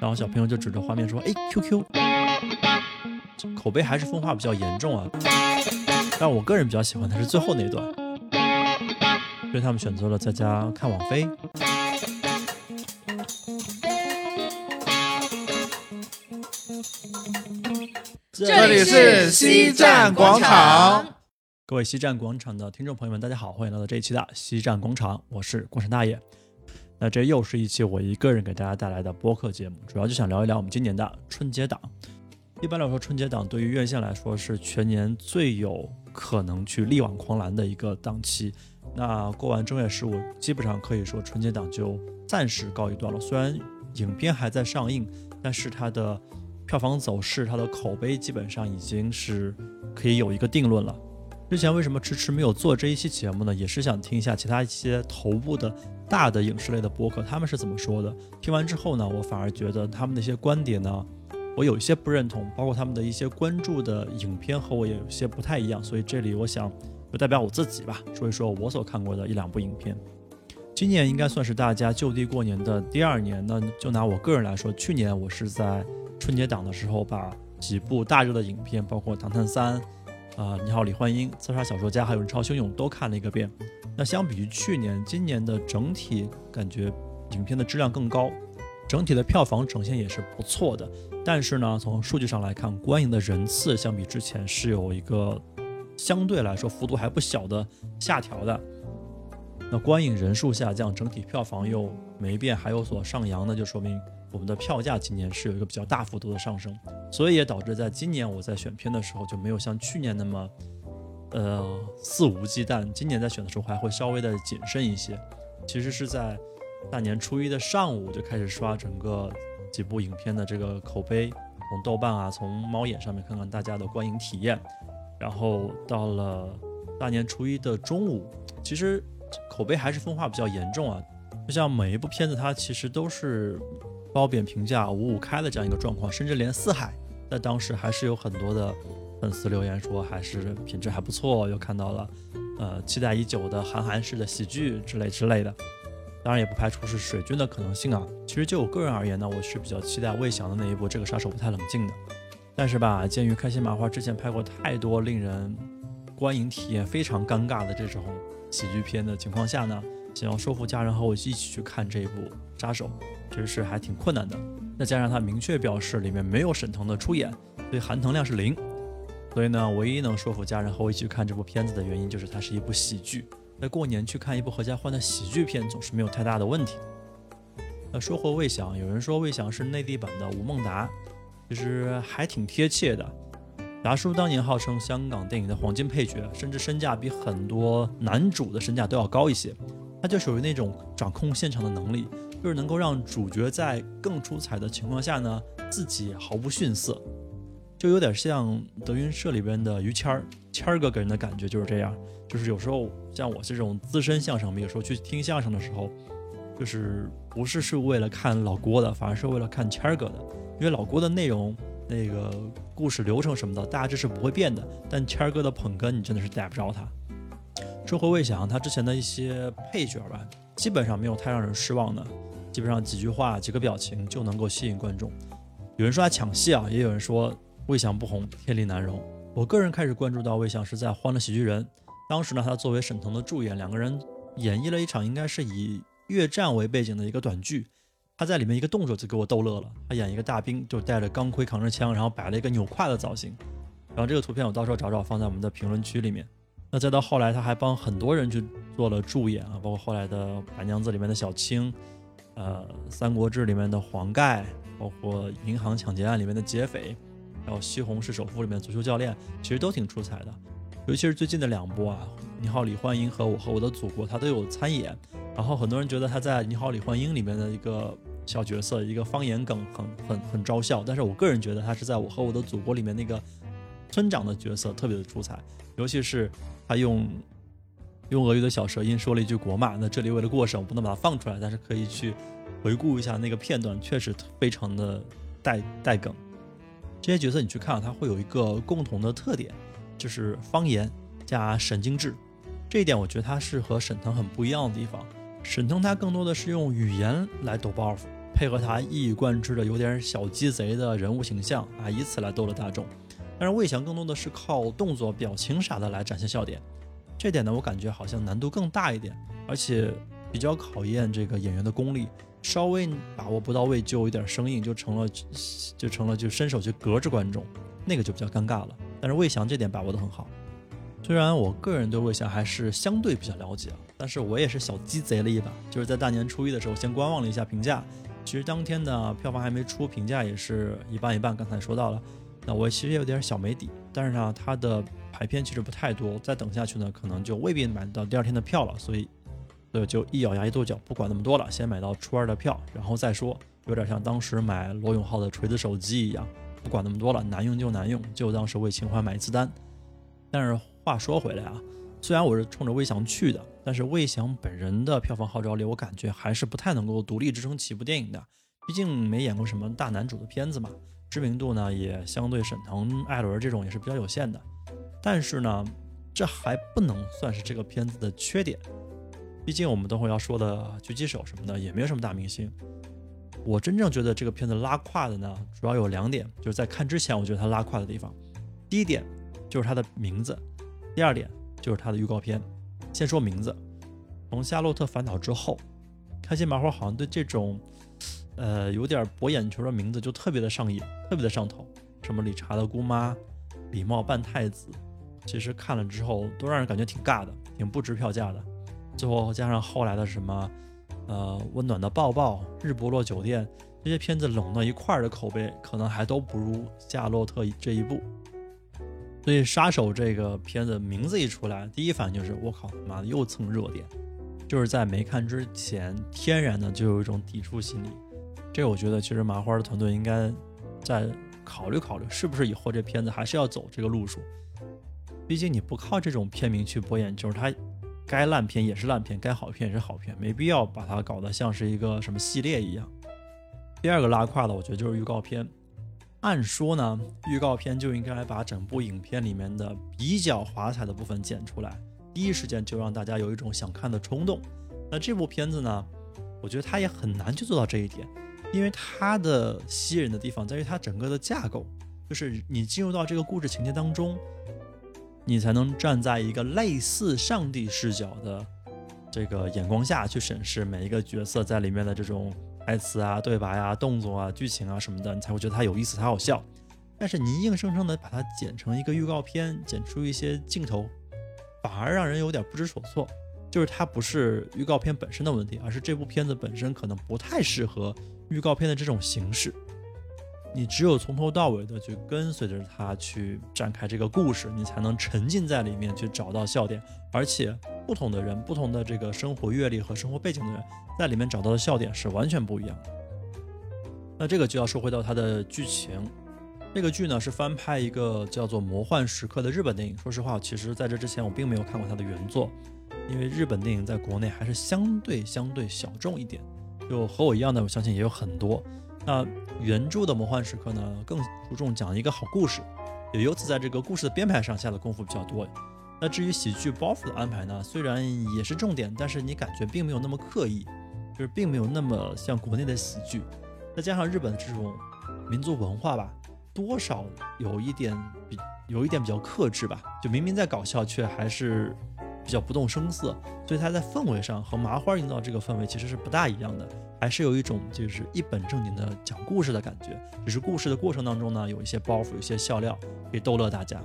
然后小朋友就指着画面说：“哎，QQ。”口碑还是分化比较严重啊。但我个人比较喜欢的是最后那段，所以他们选择了在家看网飞。这里是西站广场。各位西站广场的听众朋友们，大家好，欢迎来到这一期的西站广场，我是广场大爷。那这又是一期我一个人给大家带来的播客节目，主要就想聊一聊我们今年的春节档。一般来说，春节档对于院线来说是全年最有可能去力挽狂澜的一个档期。那过完正月十五，基本上可以说春节档就暂时告一段落。虽然影片还在上映，但是它的票房走势，它的口碑基本上已经是可以有一个定论了。之前为什么迟迟没有做这一期节目呢？也是想听一下其他一些头部的大的影视类的播客他们是怎么说的。听完之后呢，我反而觉得他们的一些观点呢，我有一些不认同，包括他们的一些关注的影片和我也有些不太一样。所以这里我想就代表我自己吧，说一说我所看过的一两部影片。今年应该算是大家就地过年的第二年，那就拿我个人来说，去年我是在。春节档的时候，把几部大热的影片，包括《唐探三》、啊《你好，李焕英》、《刺杀小说家》还有《人潮汹涌》都看了一个遍。那相比于去年，今年的整体感觉影片的质量更高，整体的票房呈现也是不错的。但是呢，从数据上来看，观影的人次相比之前是有一个相对来说幅度还不小的下调的。那观影人数下降，整体票房又没变，还有所上扬，那就说明。我们的票价今年是有一个比较大幅度的上升，所以也导致在今年我在选片的时候就没有像去年那么，呃肆无忌惮。今年在选的时候还会稍微的谨慎一些。其实是在大年初一的上午就开始刷整个几部影片的这个口碑，从豆瓣啊，从猫眼上面看看大家的观影体验。然后到了大年初一的中午，其实口碑还是分化比较严重啊。就像每一部片子，它其实都是。褒贬评价五五开的这样一个状况，甚至连四海在当时还是有很多的粉丝留言说还是品质还不错，又看到了呃期待已久的韩寒式的喜剧之类之类的。当然也不排除是水军的可能性啊。其实就我个人而言呢，我是比较期待魏翔的那一部《这个杀手不太冷静》的。但是吧，鉴于开心麻花之前拍过太多令人观影体验非常尴尬的这种喜剧片的情况下呢，想要说服家人和我一起去看这一部杀手。其实是还挺困难的，再加上他明确表示里面没有沈腾的出演，所以含糖量是零。所以呢，唯一能说服家人和我一起看这部片子的原因，就是它是一部喜剧。在过年去看一部合家欢的喜剧片，总是没有太大的问题。那说回魏翔，有人说魏翔是内地版的吴孟达，其实还挺贴切的。达叔当年号称香港电影的黄金配角，甚至身价比很多男主的身价都要高一些。他就属于那种掌控现场的能力。就是能够让主角在更出彩的情况下呢，自己毫不逊色，就有点像德云社里边的于谦儿，谦儿哥给人的感觉就是这样。就是有时候像我这种资深相声迷，有时候去听相声的时候，就是不是是为了看老郭的，反而是为了看谦儿哥的，因为老郭的内容、那个故事流程什么的，大致是不会变的。但谦儿哥的捧哏，你真的是逮不着他。说回魏翔，他之前的一些配角吧，基本上没有太让人失望的。基本上几句话、几个表情就能够吸引观众。有人说他抢戏啊，也有人说魏翔不红，天理难容。我个人开始关注到魏翔是在《欢乐喜剧人》，当时呢，他作为沈腾的助演，两个人演绎了一场应该是以越战为背景的一个短剧。他在里面一个动作就给我逗乐了，他演一个大兵，就带着钢盔扛着枪，然后摆了一个扭胯的造型。然后这个图片我到时候找找放在我们的评论区里面。那再到后来，他还帮很多人去做了助演啊，包括后来的《白娘子》里面的小青。呃，《三国志》里面的黄盖，包括银行抢劫案里面的劫匪，还有《西红柿首富》里面足球教练，其实都挺出彩的。尤其是最近的两部啊，《你好，李焕英》和《我和我的祖国》，他都有参演。然后很多人觉得他在《你好，李焕英》里面的一个小角色，一个方言梗，很很很招笑。但是我个人觉得他是在我和我的祖国里面那个村长的角色特别的出彩，尤其是他用。用俄语的小舌音说了一句国骂，那这里为了过审，我不能把它放出来，但是可以去回顾一下那个片段，确实非常的带带梗。这些角色你去看，它会有一个共同的特点，就是方言加神经质。这一点我觉得它是和沈腾很不一样的地方。沈腾他更多的是用语言来抖包袱，配合他一以贯之的有点小鸡贼的人物形象啊，以此来逗乐大众。但是魏翔更多的是靠动作、表情啥的来展现笑点，这点呢，我感觉好像难度更大一点，而且比较考验这个演员的功力，稍微把握不到位就有点生硬，就成了就成了就伸手去隔着观众，那个就比较尴尬了。但是魏翔这点把握得很好。虽然我个人对魏翔还是相对比较了解，但是我也是小鸡贼了一把，就是在大年初一的时候先观望了一下评价。其实当天的票房还没出，评价也是一半一半。刚才说到了，那我其实有点小没底，但是呢，它的排片其实不太多，再等下去呢，可能就未必买到第二天的票了。所以，所以就一咬牙一跺脚，不管那么多了，先买到初二的票，然后再说。有点像当时买罗永浩的锤子手机一样，不管那么多了，难用就难用，就当是为情怀买一次单。但是。话说回来啊，虽然我是冲着魏翔去的，但是魏翔本人的票房号召力，我感觉还是不太能够独立支撑起一部电影的。毕竟没演过什么大男主的片子嘛，知名度呢也相对沈腾、艾伦这种也是比较有限的。但是呢，这还不能算是这个片子的缺点。毕竟我们等会要说的狙击手什么的也没有什么大明星。我真正觉得这个片子拉胯的呢，主要有两点，就是在看之前我觉得它拉胯的地方。第一点就是它的名字。第二点就是它的预告片。先说名字，从《夏洛特烦恼》之后，开心麻花好像对这种，呃，有点博眼球的名字就特别的上瘾，特别的上头。什么理查的姑妈、礼貌扮太子，其实看了之后都让人感觉挺尬的，挺不值票价的。最后加上后来的什么，呃，温暖的抱抱、日不落酒店这些片子拢到一块儿的口碑，可能还都不如《夏洛特》这一部。所以杀手这个片子名字一出来，第一反应就是我靠，妈的又蹭热点，就是在没看之前，天然的就有一种抵触心理。这我觉得其实麻花的团队应该再考虑考虑，是不是以后这片子还是要走这个路数。毕竟你不靠这种片名去博眼球，它该烂片也是烂片，该好片也是好片，没必要把它搞得像是一个什么系列一样。第二个拉胯的，我觉得就是预告片。按说呢，预告片就应该把整部影片里面的比较华彩的部分剪出来，第一时间就让大家有一种想看的冲动。那这部片子呢，我觉得它也很难去做到这一点，因为它的吸引人的地方在于它整个的架构，就是你进入到这个故事情节当中，你才能站在一个类似上帝视角的这个眼光下去审视每一个角色在里面的这种。台词啊、对白啊、动作啊、剧情啊什么的，你才会觉得它有意思、它好笑。但是你硬生生的把它剪成一个预告片，剪出一些镜头，反而让人有点不知所措。就是它不是预告片本身的问题，而是这部片子本身可能不太适合预告片的这种形式。你只有从头到尾的去跟随着它去展开这个故事，你才能沉浸在里面去找到笑点，而且。不同的人，不同的这个生活阅历和生活背景的人，在里面找到的笑点是完全不一样的。那这个就要说回到它的剧情。这个剧呢是翻拍一个叫做《魔幻时刻》的日本电影。说实话，其实在这之前我并没有看过它的原作，因为日本电影在国内还是相对相对小众一点。就和我一样的，我相信也有很多。那原著的《魔幻时刻》呢，更注重讲一个好故事，也由此在这个故事的编排上下的功夫比较多。那至于喜剧包袱的安排呢？虽然也是重点，但是你感觉并没有那么刻意，就是并没有那么像国内的喜剧。再加上日本的这种民族文化吧，多少有一点比有一点比较克制吧。就明明在搞笑，却还是比较不动声色。所以它在氛围上和麻花营造这个氛围其实是不大一样的，还是有一种就是一本正经的讲故事的感觉。只是故事的过程当中呢，有一些包袱，有一些笑料，可以逗乐大家。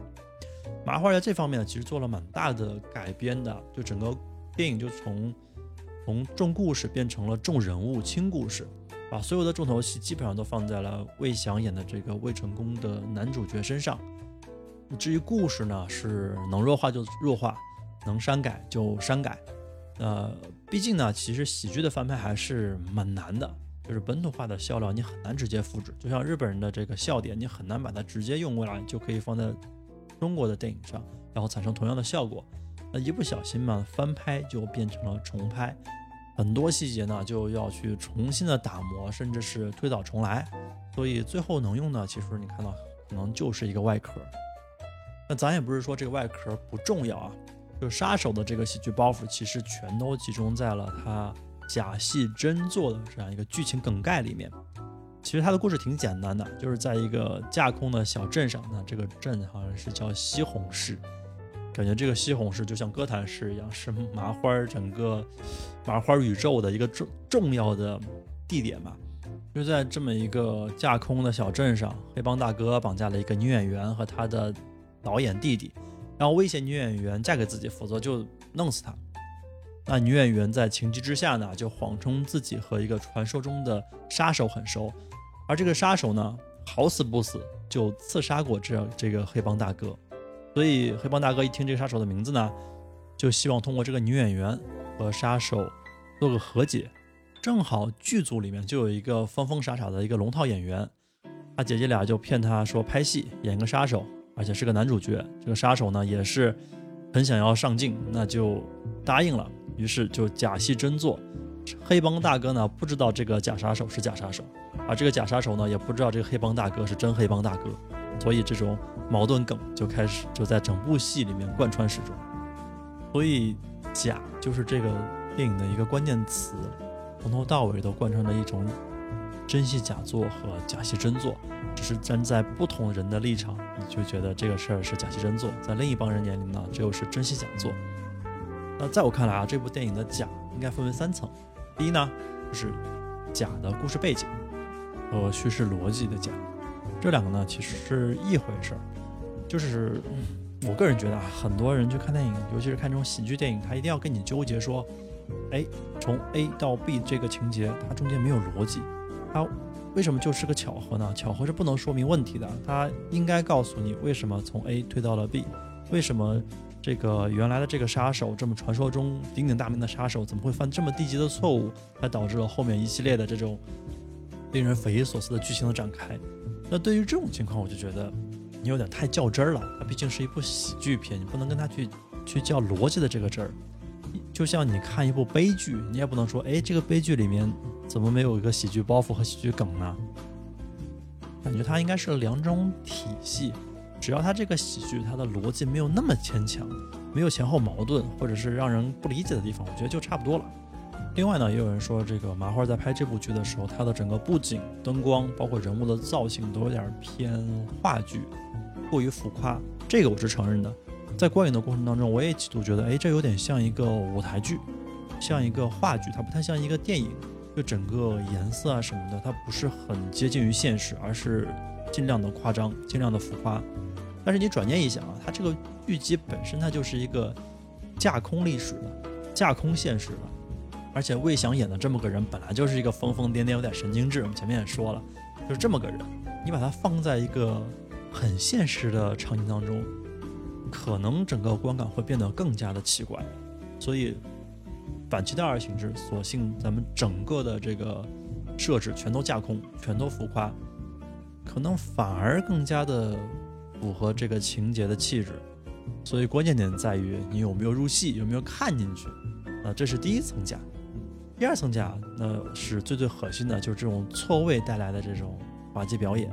麻花在这方面呢，其实做了蛮大的改编的，就整个电影就从从重故事变成了重人物轻故事，把所有的重头戏基本上都放在了魏翔演的这个魏成功的男主角身上。至于故事呢，是能弱化就弱化，能删改就删改。呃，毕竟呢，其实喜剧的翻拍还是蛮难的，就是本土化的笑料你很难直接复制，就像日本人的这个笑点，你很难把它直接用过来就可以放在。中国的电影上，然后产生同样的效果，那一不小心嘛，翻拍就变成了重拍，很多细节呢就要去重新的打磨，甚至是推倒重来，所以最后能用的，其实你看到可能就是一个外壳。那咱也不是说这个外壳不重要啊，就杀手的这个喜剧包袱，其实全都集中在了他假戏真做的这样一个剧情梗概里面。其实他的故事挺简单的，就是在一个架空的小镇上，那这个镇好像是叫西红柿，感觉这个西红柿就像哥谭市一样，是麻花整个麻花宇宙的一个重重要的地点吧。就在这么一个架空的小镇上，黑帮大哥绑架了一个女演员和他的导演弟弟，然后威胁女演员嫁给自己，否则就弄死他。那女演员在情急之下呢，就谎称自己和一个传说中的杀手很熟，而这个杀手呢，好死不死就刺杀过这这个黑帮大哥。所以黑帮大哥一听这个杀手的名字呢，就希望通过这个女演员和杀手做个和解。正好剧组里面就有一个疯疯傻傻的一个龙套演员，他姐姐俩就骗他说拍戏演个杀手，而且是个男主角。这个杀手呢也是很想要上镜，那就答应了。于是就假戏真做。黑帮大哥呢不知道这个假杀手是假杀手，而这个假杀手呢也不知道这个黑帮大哥是真黑帮大哥。所以这种矛盾梗就开始就在整部戏里面贯穿始终。所以假就是这个电影的一个关键词。从头到尾都贯穿着一种真戏假做和假戏真做，只是站在不同人的立场，你就觉得这个事儿是假戏真做；在另一帮人眼里呢，这又是真戏假做。那在我看来啊，这部电影的假应该分为三层：第一呢，就是假的故事背景和叙事逻辑的假，这两个呢其实是一回事儿。就是我个人觉得啊，很多人去看电影，尤其是看这种喜剧电影，他一定要跟你纠结说。哎，从 A 到 B 这个情节，它中间没有逻辑，它为什么就是个巧合呢？巧合是不能说明问题的，它应该告诉你为什么从 A 推到了 B，为什么这个原来的这个杀手，这么传说中鼎鼎大名的杀手，怎么会犯这么低级的错误，才导致了后面一系列的这种令人匪夷所思的剧情的展开。那对于这种情况，我就觉得你有点太较真儿了。它毕竟是一部喜剧片，你不能跟他去去较逻辑的这个真儿。就像你看一部悲剧，你也不能说，哎，这个悲剧里面怎么没有一个喜剧包袱和喜剧梗呢？感觉它应该是两种体系，只要它这个喜剧它的逻辑没有那么牵强，没有前后矛盾，或者是让人不理解的地方，我觉得就差不多了。另外呢，也有人说，这个麻花在拍这部剧的时候，它的整个布景、灯光，包括人物的造型，都有点偏话剧，过于浮夸，这个我是承认的。在观影的过程当中，我也几度觉得，哎，这有点像一个舞台剧，像一个话剧，它不太像一个电影。就整个颜色啊什么的，它不是很接近于现实，而是尽量的夸张，尽量的浮夸。但是你转念一想啊，它这个剧集本身它就是一个架空历史的，架空现实的，而且魏翔演的这么个人，本来就是一个疯疯癫癫、有点神经质。我们前面也说了，就是这么个人，你把他放在一个很现实的场景当中。可能整个观感会变得更加的奇怪，所以反其道而行之，索性咱们整个的这个设置全都架空，全都浮夸，可能反而更加的符合这个情节的气质。所以关键点在于你有没有入戏，有没有看进去。啊，这是第一层假。第二层假，那是最最核心的，就是这种错位带来的这种滑稽表演。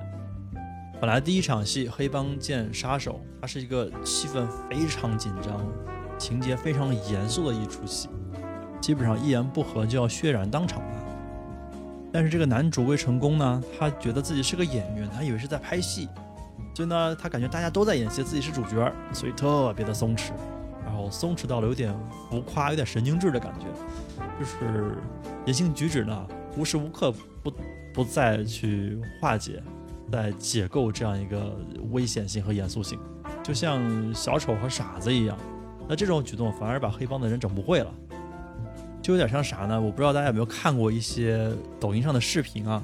本来第一场戏黑帮见杀手，它是一个气氛非常紧张、情节非常严肃的一出戏，基本上一言不合就要血染当场了。但是这个男主魏成功呢，他觉得自己是个演员，他以为是在拍戏，所以呢，他感觉大家都在演戏，自己是主角，所以特别的松弛，松弛到了有点浮夸、有点神经质的感觉，就是言行举止呢，无时无刻不不再去化解。在解构这样一个危险性和严肃性，就像小丑和傻子一样。那这种举动反而把黑帮的人整不会了，就有点像啥呢？我不知道大家有没有看过一些抖音上的视频啊？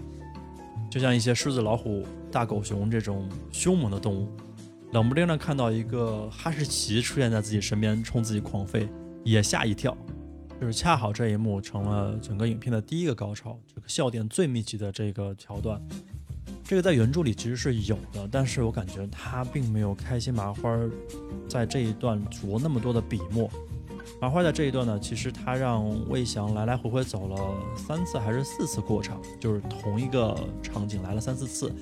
就像一些狮子、老虎、大狗熊这种凶猛的动物，冷不丁的看到一个哈士奇出现在自己身边冲自己狂吠，也吓一跳。就是恰好这一幕成了整个影片的第一个高潮，这个笑点最密集的这个桥段。这个在原著里其实是有的，但是我感觉他并没有开心麻花在这一段着那么多的笔墨。麻花在这一段呢，其实他让魏翔来来回回走了三次还是四次过场，就是同一个场景来了三四次。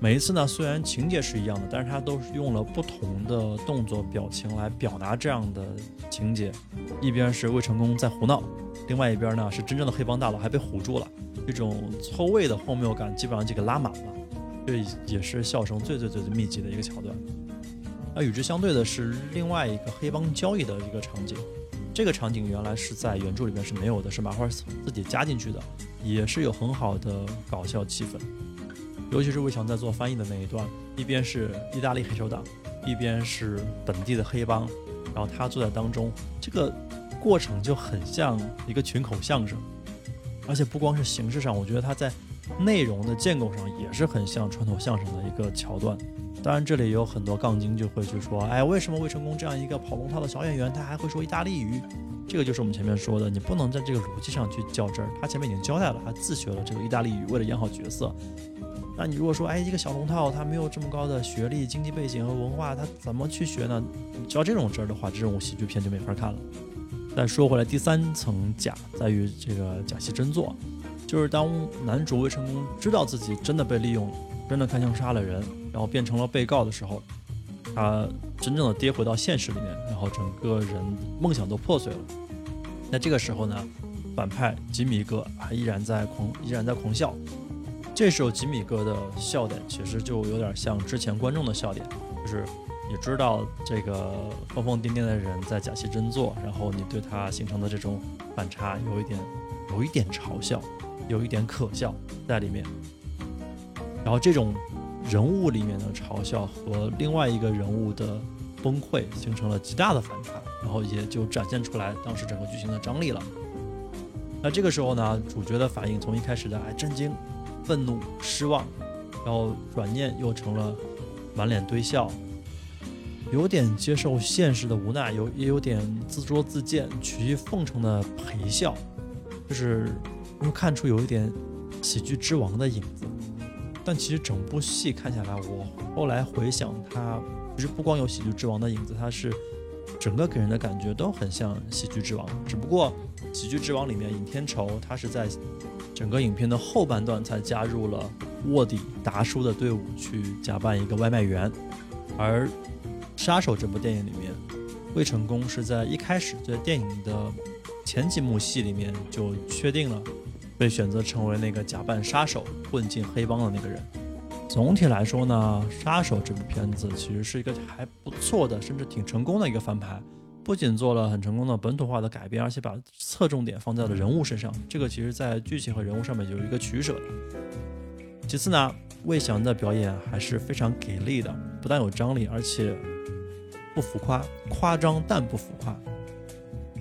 每一次呢，虽然情节是一样的，但是他都是用了不同的动作表情来表达这样的情节。一边是魏成功在胡闹，另外一边呢是真正的黑帮大佬，还被唬住了，这种错位的荒谬感基本上就给拉满了，这也是笑声最最最最密集的一个桥段。那与之相对的是另外一个黑帮交易的一个场景，这个场景原来是在原著里面是没有的，是麻花自己加进去的，也是有很好的搞笑气氛。尤其是魏翔在做翻译的那一段，一边是意大利黑手党，一边是本地的黑帮，然后他坐在当中，这个过程就很像一个群口相声，而且不光是形式上，我觉得他在内容的建构上也是很像传统相声的一个桥段。当然，这里有很多杠精就会去说，哎，为什么魏成功这样一个跑龙套的小演员，他还会说意大利语？这个就是我们前面说的，你不能在这个逻辑上去较真儿。他前面已经交代了，他自学了这个意大利语，为了演好角色。那你如果说，哎，一个小龙套，他没有这么高的学历、经济背景和文化，他怎么去学呢？教这种真儿的话，这种喜剧片就没法看了。再说回来，第三层假在于这个假戏真做，就是当男主魏成功知道自己真的被利用了，真的开枪杀了人，然后变成了被告的时候，他真正的跌回到现实里面，然后整个人梦想都破碎了。那这个时候呢，反派吉米哥还依然在狂，依然在狂笑。这时候吉米哥的笑点其实就有点像之前观众的笑点，就是你知道这个疯疯癫癫的人在假戏真做，然后你对他形成的这种反差有一点有一点嘲笑，有一点可笑在里面。然后这种人物里面的嘲笑和另外一个人物的崩溃形成了极大的反差，然后也就展现出来当时整个剧情的张力了。那这个时候呢，主角的反应从一开始的哎震惊。愤怒、失望，然后转念又成了满脸堆笑，有点接受现实的无奈，有也有点自作自荐、曲意奉承的陪笑，就是能看出有一点喜剧之王的影子。但其实整部戏看下来，我后来回想，它其实不光有喜剧之王的影子，它是整个给人的感觉都很像喜剧之王。只不过喜剧之王里面尹天仇他是在。整个影片的后半段才加入了卧底达叔的队伍，去假扮一个外卖员。而《杀手》这部电影里面，魏成功是在一开始在电影的前几幕戏里面就确定了被选择成为那个假扮杀手混进黑帮的那个人。总体来说呢，《杀手》这部片子其实是一个还不错的，甚至挺成功的一个翻拍。不仅做了很成功的本土化的改编，而且把侧重点放在了人物身上。这个其实，在剧情和人物上面有一个取舍。其次呢，魏翔的表演还是非常给力的，不但有张力，而且不浮夸，夸张但不浮夸。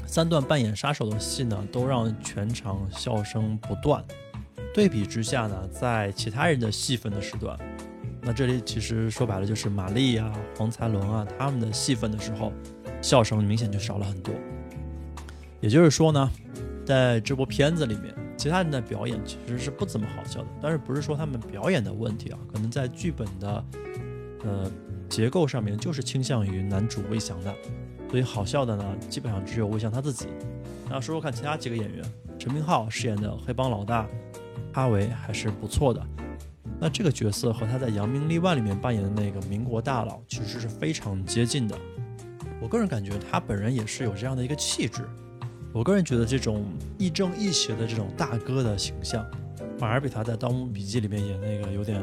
三段扮演杀手的戏呢，都让全场笑声不断。对比之下呢，在其他人的戏份的时段，那这里其实说白了就是玛丽啊、黄才伦啊他们的戏份的时候。笑声明显就少了很多，也就是说呢，在这部片子里面，其他人的表演其实是不怎么好笑的。但是不是说他们表演的问题啊？可能在剧本的呃结构上面就是倾向于男主魏翔的，所以好笑的呢，基本上只有魏翔他自己。那说说看其他几个演员，陈明昊饰演的黑帮老大哈维还是不错的。那这个角色和他在《扬名立万》里面扮演的那个民国大佬其实是非常接近的。我个人感觉他本人也是有这样的一个气质。我个人觉得这种亦正亦邪的这种大哥的形象，反而比他在《盗墓笔记》里面演那个有点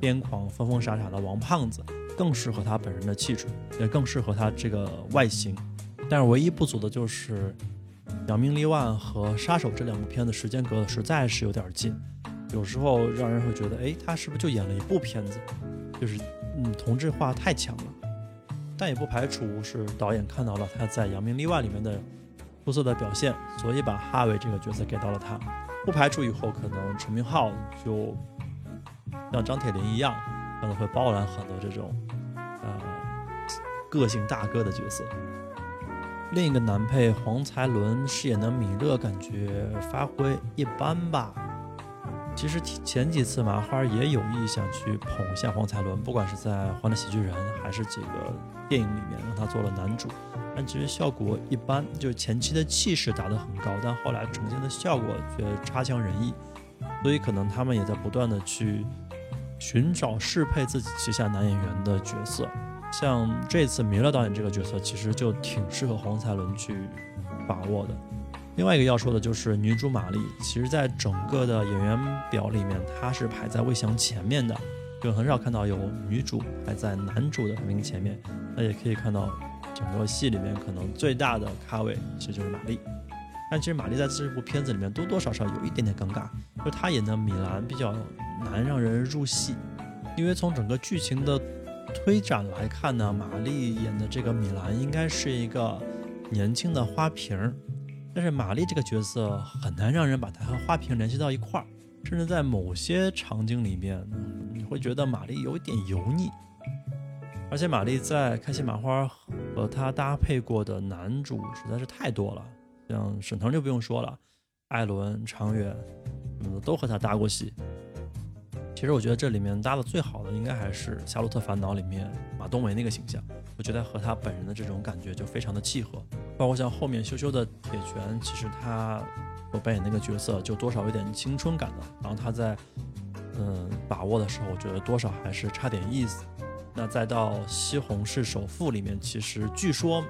癫狂、疯疯傻傻的王胖子更适合他本人的气质，也更适合他这个外形。但是唯一不足的就是《扬名立万》和《杀手》这两部片子时间隔的实在是有点近，有时候让人会觉得，哎，他是不是就演了一部片子？就是嗯，同质化太强了。但也不排除是导演看到了他在《扬名立万》里面的出色的表现，所以把哈维这个角色给到了他。不排除以后可能陈明昊就像张铁林一样，可能会包揽很多这种呃个性大哥的角色。另一个男配黄才伦饰演的米勒，感觉发挥一般吧。其实前几次麻花也有意想去捧一下黄才伦，不管是在《欢乐喜剧人》还是这个电影里面，让他做了男主，但其实效果一般。就是前期的气势打得很高，但后来呈现的效果却差强人意。所以可能他们也在不断的去寻找适配自己旗下男演员的角色。像这次弥勒导演这个角色，其实就挺适合黄才伦去把握的。另外一个要说的就是女主玛丽，其实在整个的演员表里面，她是排在魏翔前面的，就很少看到有女主排在男主的排名前面。那也可以看到，整个戏里面可能最大的咖位其实就是玛丽。但其实玛丽在这部片子里面多多少少有一点点尴尬，就她演的米兰比较难让人入戏，因为从整个剧情的推展来看呢，玛丽演的这个米兰应该是一个年轻的花瓶儿。但是玛丽这个角色很难让人把她和花瓶联系到一块儿，甚至在某些场景里面，你会觉得玛丽有点油腻。而且玛丽在开心麻花和她搭配过的男主实在是太多了，像沈腾就不用说了，艾伦、常远，嗯，都和她搭过戏。其实我觉得这里面搭的最好的应该还是《夏洛特烦恼》里面马冬梅那个形象，我觉得和他本人的这种感觉就非常的契合。包括像后面羞羞的铁拳，其实他所扮演那个角色就多少有点青春感的。然后他在嗯把握的时候，我觉得多少还是差点意思。那再到《西红柿首富》里面，其实据说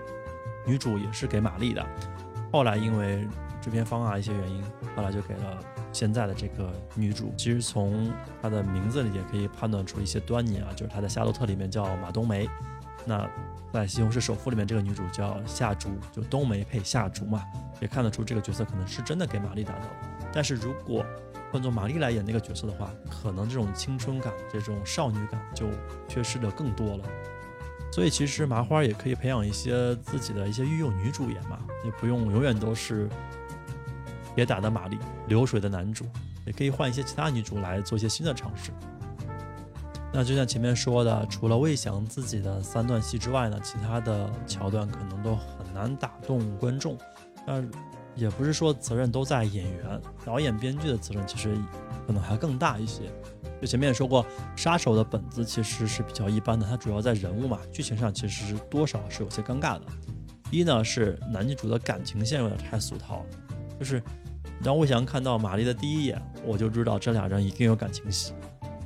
女主也是给玛丽的，后来因为制片方啊一些原因，后来就给了。现在的这个女主，其实从她的名字里也可以判断出一些端倪啊，就是她在《夏洛特》里面叫马冬梅，那在《西红柿首富》里面这个女主叫夏竹，就冬梅配夏竹嘛，也看得出这个角色可能是真的给玛丽打造。但是如果换做玛丽来演那个角色的话，可能这种青春感、这种少女感就缺失的更多了。所以其实麻花也可以培养一些自己的一些御用女主演嘛，也不用永远都是。铁打的玛丽，流水的男主，也可以换一些其他女主来做一些新的尝试。那就像前面说的，除了魏翔自己的三段戏之外呢，其他的桥段可能都很难打动观众。那也不是说责任都在演员、导演、编剧的责任，其实可能还更大一些。就前面也说过，杀手的本子其实是比较一般的，它主要在人物嘛，剧情上其实是多少是有些尴尬的。一呢是男女主的感情线有点太俗套了。就是当魏翔看到玛丽的第一眼，我就知道这俩人一定有感情戏。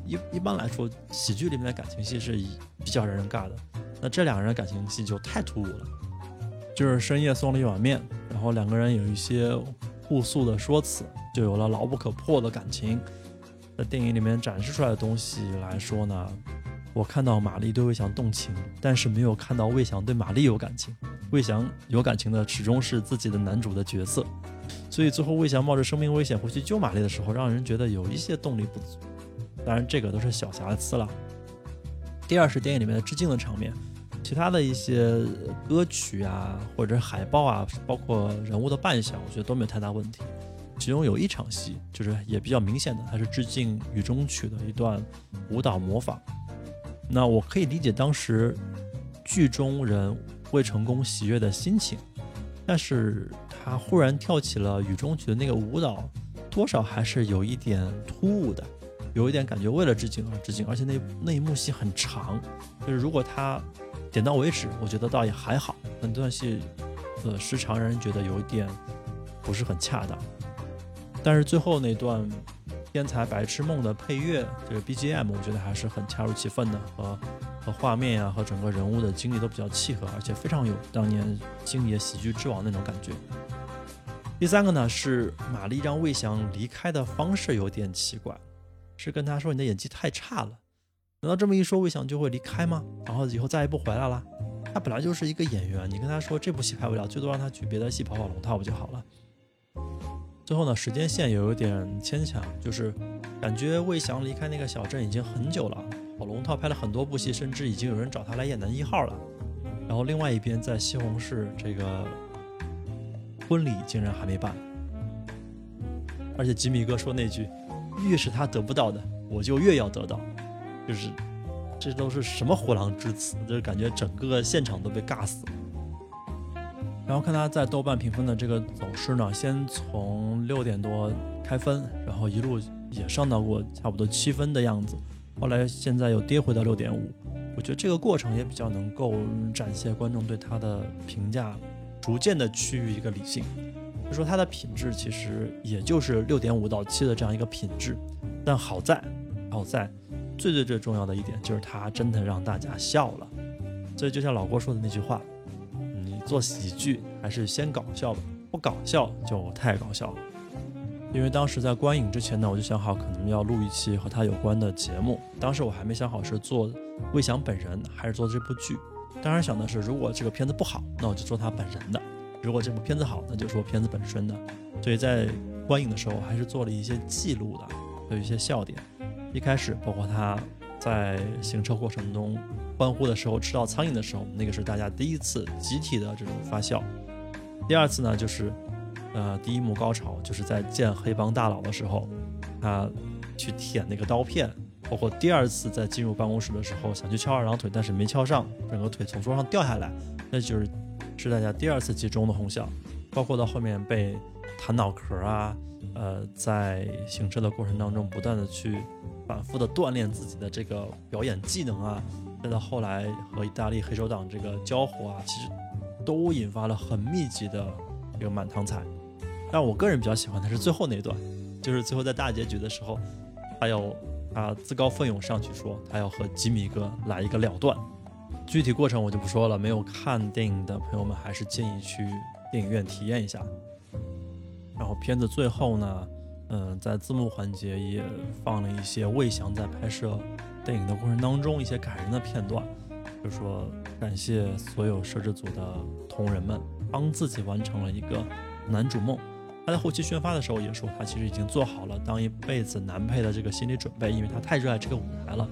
一一般来说，喜剧里面的感情戏是比较让人尬的，那这两人感情戏就太突兀了。就是深夜送了一碗面，然后两个人有一些互诉的说辞，就有了牢不可破的感情。在电影里面展示出来的东西来说呢，我看到玛丽对魏翔动情，但是没有看到魏翔对玛丽有感情。魏翔有感情的始终是自己的男主的角色。所以最后，魏翔冒着生命危险回去救玛丽的时候，让人觉得有一些动力不足。当然，这个都是小瑕疵了。第二是电影里面的致敬的场面，其他的一些歌曲啊，或者海报啊，包括人物的扮相，我觉得都没有太大问题。其中有一场戏，就是也比较明显的，它是致敬《雨中曲》的一段舞蹈模仿。那我可以理解当时剧中人未成功喜悦的心情。但是他忽然跳起了雨中曲的那个舞蹈，多少还是有一点突兀的，有一点感觉为了致敬而致敬，而且那那一幕戏很长，就是如果他点到为止，我觉得倒也还好。那段戏呃时长让人觉得有一点不是很恰当。但是最后那段天才白痴梦的配乐，这个 BGM，我觉得还是很恰如其分的和。和画面呀，和整个人物的经历都比较契合，而且非常有当年星爷喜剧之王那种感觉。第三个呢是玛丽让魏翔离开的方式有点奇怪，是跟他说你的演技太差了。难道这么一说魏翔就会离开吗？然后以后再也不回来了？他本来就是一个演员，你跟他说这部戏拍不了，最多让他去别的戏跑跑龙套不就好了？最后呢，时间线也有点牵强，就是感觉魏翔离开那个小镇已经很久了。跑龙套拍了很多部戏，甚至已经有人找他来演男一号了。然后另外一边在西红柿这个婚礼竟然还没办，而且吉米哥说那句“越是他得不到的，我就越要得到”，就是这都是什么虎狼之词？就是感觉整个现场都被尬死了。然后看他在豆瓣评分的这个走势呢，先从六点多开分，然后一路也上到过差不多七分的样子。后来现在又跌回到六点五，我觉得这个过程也比较能够展现观众对他的评价逐渐的趋于一个理性，就说他的品质其实也就是六点五到七的这样一个品质，但好在好在最最最重要的一点就是他真的让大家笑了，所以就像老郭说的那句话，你做喜剧还是先搞笑吧，不搞笑就太搞笑了。因为当时在观影之前呢，我就想好可能要录一期和他有关的节目。当时我还没想好是做魏翔本人还是做这部剧。当然想的是，如果这个片子不好，那我就做他本人的；如果这部片子好，那就是我片子本身的。所以在观影的时候，还是做了一些记录的，有一些笑点。一开始，包括他在行车过程中欢呼的时候，吃到苍蝇的时候，那个是大家第一次集体的这种发笑。第二次呢，就是呃第一幕高潮，就是在见黑帮大佬的时候，他去舔那个刀片。包括第二次在进入办公室的时候，想去敲二郎腿，但是没敲上，整个腿从桌上掉下来，那就是是大家第二次集中的哄笑。包括到后面被弹脑壳啊，呃，在行车的过程当中不断的去反复的锻炼自己的这个表演技能啊，再到后来和意大利黑手党这个交火啊，其实都引发了很密集的这个满堂彩。但我个人比较喜欢的是最后那段，就是最后在大结局的时候，还有。他自告奋勇上去说，他要和吉米哥来一个了断。具体过程我就不说了，没有看电影的朋友们还是建议去电影院体验一下。然后片子最后呢，嗯，在字幕环节也放了一些魏翔在拍摄电影的过程当中一些感人的片段，就说感谢所有摄制组的同仁们，帮自己完成了一个男主梦。他在后期宣发的时候也说，他其实已经做好了当一辈子男配的这个心理准备，因为他太热爱这个舞台了。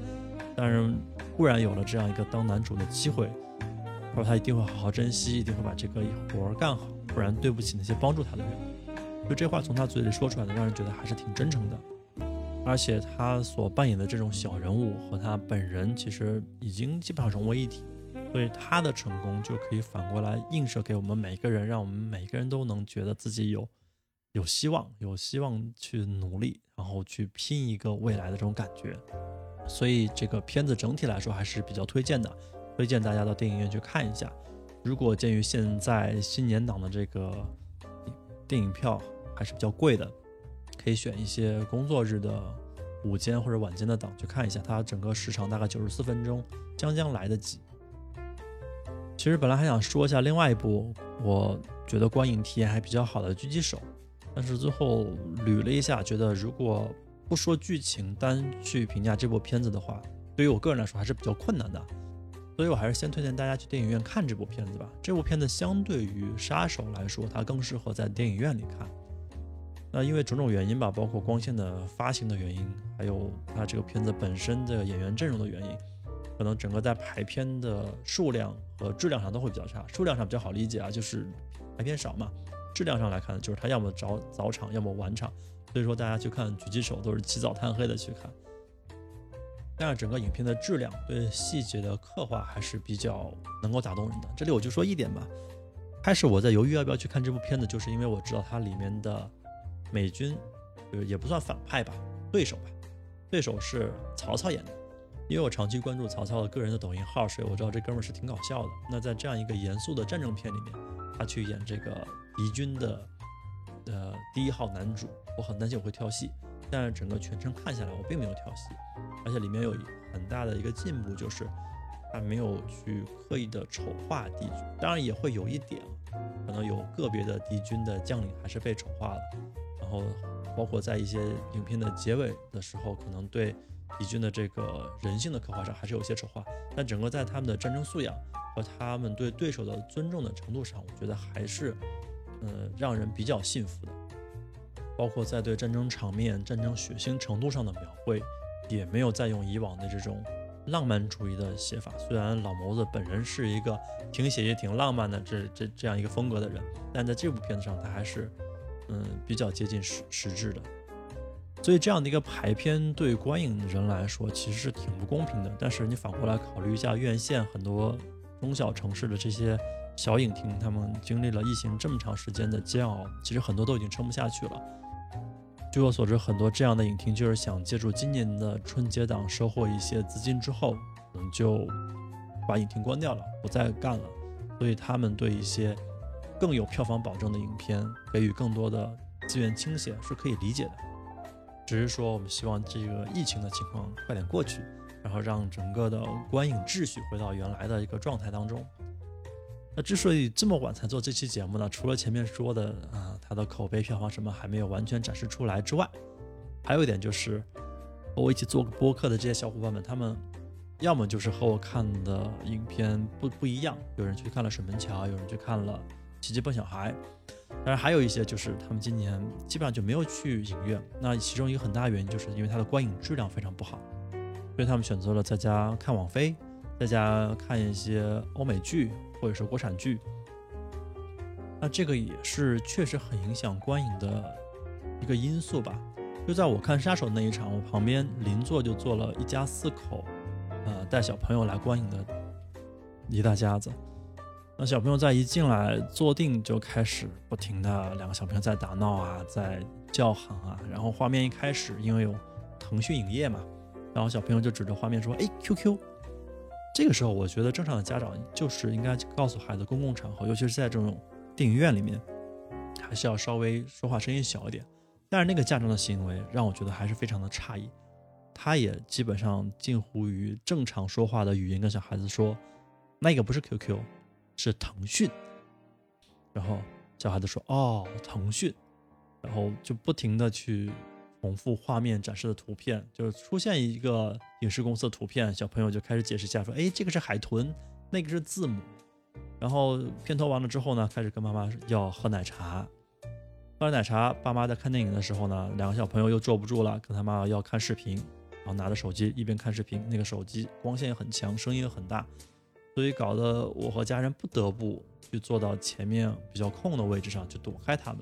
但是，忽然有了这样一个当男主的机会，他说他一定会好好珍惜，一定会把这个活儿干好，不然对不起那些帮助他的人。就这话从他嘴里说出来的，让人觉得还是挺真诚的。而且他所扮演的这种小人物和他本人其实已经基本上融为一体，所以他的成功就可以反过来映射给我们每个人，让我们每个人都能觉得自己有。有希望，有希望去努力，然后去拼一个未来的这种感觉。所以这个片子整体来说还是比较推荐的，推荐大家到电影院去看一下。如果鉴于现在新年档的这个电影票还是比较贵的，可以选一些工作日的午间或者晚间的档去看一下。它整个时长大概九十四分钟，将将来得及。其实本来还想说一下另外一部，我觉得观影体验还比较好的《狙击手》。但是最后捋了一下，觉得如果不说剧情，单去评价这部片子的话，对于我个人来说还是比较困难的。所以我还是先推荐大家去电影院看这部片子吧。这部片子相对于《杀手》来说，它更适合在电影院里看。那因为种种原因吧，包括光线的发行的原因，还有它这个片子本身的演员阵容的原因，可能整个在排片的数量和质量上都会比较差。数量上比较好理解啊，就是排片少嘛。质量上来看，就是它要么早早场，要么晚场，所以说大家去看狙击手都是起早贪黑的去看。但是整个影片的质量对细节的刻画还是比较能够打动人的。这里我就说一点吧，开始我在犹豫要不要去看这部片子，就是因为我知道它里面的美军，就是也不算反派吧，对手吧，对手是曹操演的。因为我长期关注曹操的个人的抖音号，所以我知道这哥们是挺搞笑的。那在这样一个严肃的战争片里面，他去演这个。敌军的呃第一号男主，我很担心我会跳戏，但是整个全程看下来，我并没有跳戏，而且里面有很大的一个进步，就是他没有去刻意的丑化敌军，当然也会有一点，可能有个别的敌军的将领还是被丑化了，然后包括在一些影片的结尾的时候，可能对敌军的这个人性的刻画上还是有些丑化，但整个在他们的战争素养和他们对对手的尊重的程度上，我觉得还是。呃，让人比较信服的，包括在对战争场面、战争血腥程度上的描绘，也没有再用以往的这种浪漫主义的写法。虽然老谋子本人是一个挺写意、挺浪漫的这这这样一个风格的人，但在这部片子上，他还是嗯比较接近实实质的。所以这样的一个排片对观影人来说其实是挺不公平的。但是你反过来考虑一下，院线很多中小城市的这些。小影厅，他们经历了疫情这么长时间的煎熬，其实很多都已经撑不下去了。据我所知，很多这样的影厅就是想借助今年的春节档收获一些资金之后，可能就把影厅关掉了，不再干了。所以他们对一些更有票房保证的影片给予更多的资源倾斜是可以理解的。只是说，我们希望这个疫情的情况快点过去，然后让整个的观影秩序回到原来的一个状态当中。那之所以这么晚才做这期节目呢，除了前面说的啊，它的口碑、票房什么还没有完全展示出来之外，还有一点就是和我一起做个播客的这些小伙伴们，他们要么就是和我看的影片不不一样，有人去看了《水门桥》，有人去看了《奇迹笨小孩》，当然还有一些就是他们今年基本上就没有去影院。那其中一个很大原因就是因为它的观影质量非常不好，所以他们选择了在家看网飞，在家看一些欧美剧。或者是国产剧，那这个也是确实很影响观影的一个因素吧。就在我看杀手那一场，我旁边邻座就坐了一家四口，呃，带小朋友来观影的一大家子。那小朋友在一进来坐定就开始不停的两个小朋友在打闹啊，在叫喊啊。然后画面一开始，因为有腾讯影业嘛，然后小朋友就指着画面说：“哎，QQ。”这个时候，我觉得正常的家长就是应该告诉孩子，公共场合，尤其是在这种电影院里面，还是要稍微说话声音小一点。但是那个家长的行为让我觉得还是非常的诧异，他也基本上近乎于正常说话的语音跟小孩子说：“那个不是 QQ，是腾讯。”然后小孩子说：“哦，腾讯。”然后就不停的去。重复画面展示的图片，就是出现一个影视公司的图片，小朋友就开始解释一下，说：“哎，这个是海豚，那个是字母。”然后片头完了之后呢，开始跟妈妈要喝奶茶。喝完奶茶，爸妈在看电影的时候呢，两个小朋友又坐不住了，跟他妈要看视频，然后拿着手机一边看视频，那个手机光线也很强，声音也很大，所以搞得我和家人不得不去坐到前面比较空的位置上去躲开他们。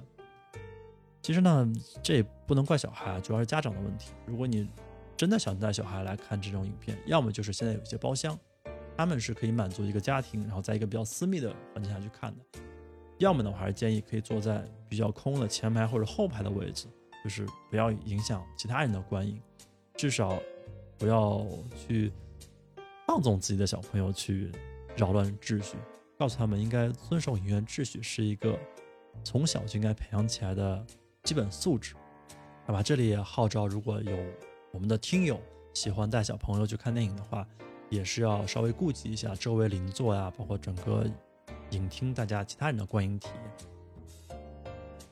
其实呢，这也不能怪小孩，主要是家长的问题。如果你真的想带小孩来看这种影片，要么就是现在有一些包厢，他们是可以满足一个家庭，然后在一个比较私密的环境下去看的；要么呢，我还是建议可以坐在比较空的前排或者后排的位置，就是不要影响其他人的观影，至少不要去放纵自己的小朋友去扰乱秩序，告诉他们应该遵守影院秩序是一个从小就应该培养起来的。基本素质，好吧。这里也号召，如果有我们的听友喜欢带小朋友去看电影的话，也是要稍微顾及一下周围邻座呀，包括整个影厅大家其他人的观影体验，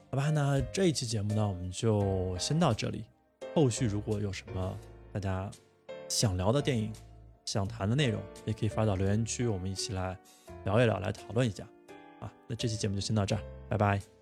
好吧。那这一期节目呢，我们就先到这里。后续如果有什么大家想聊的电影、想谈的内容，也可以发到留言区，我们一起来聊一聊，来讨论一下。啊，那这期节目就先到这儿，拜拜。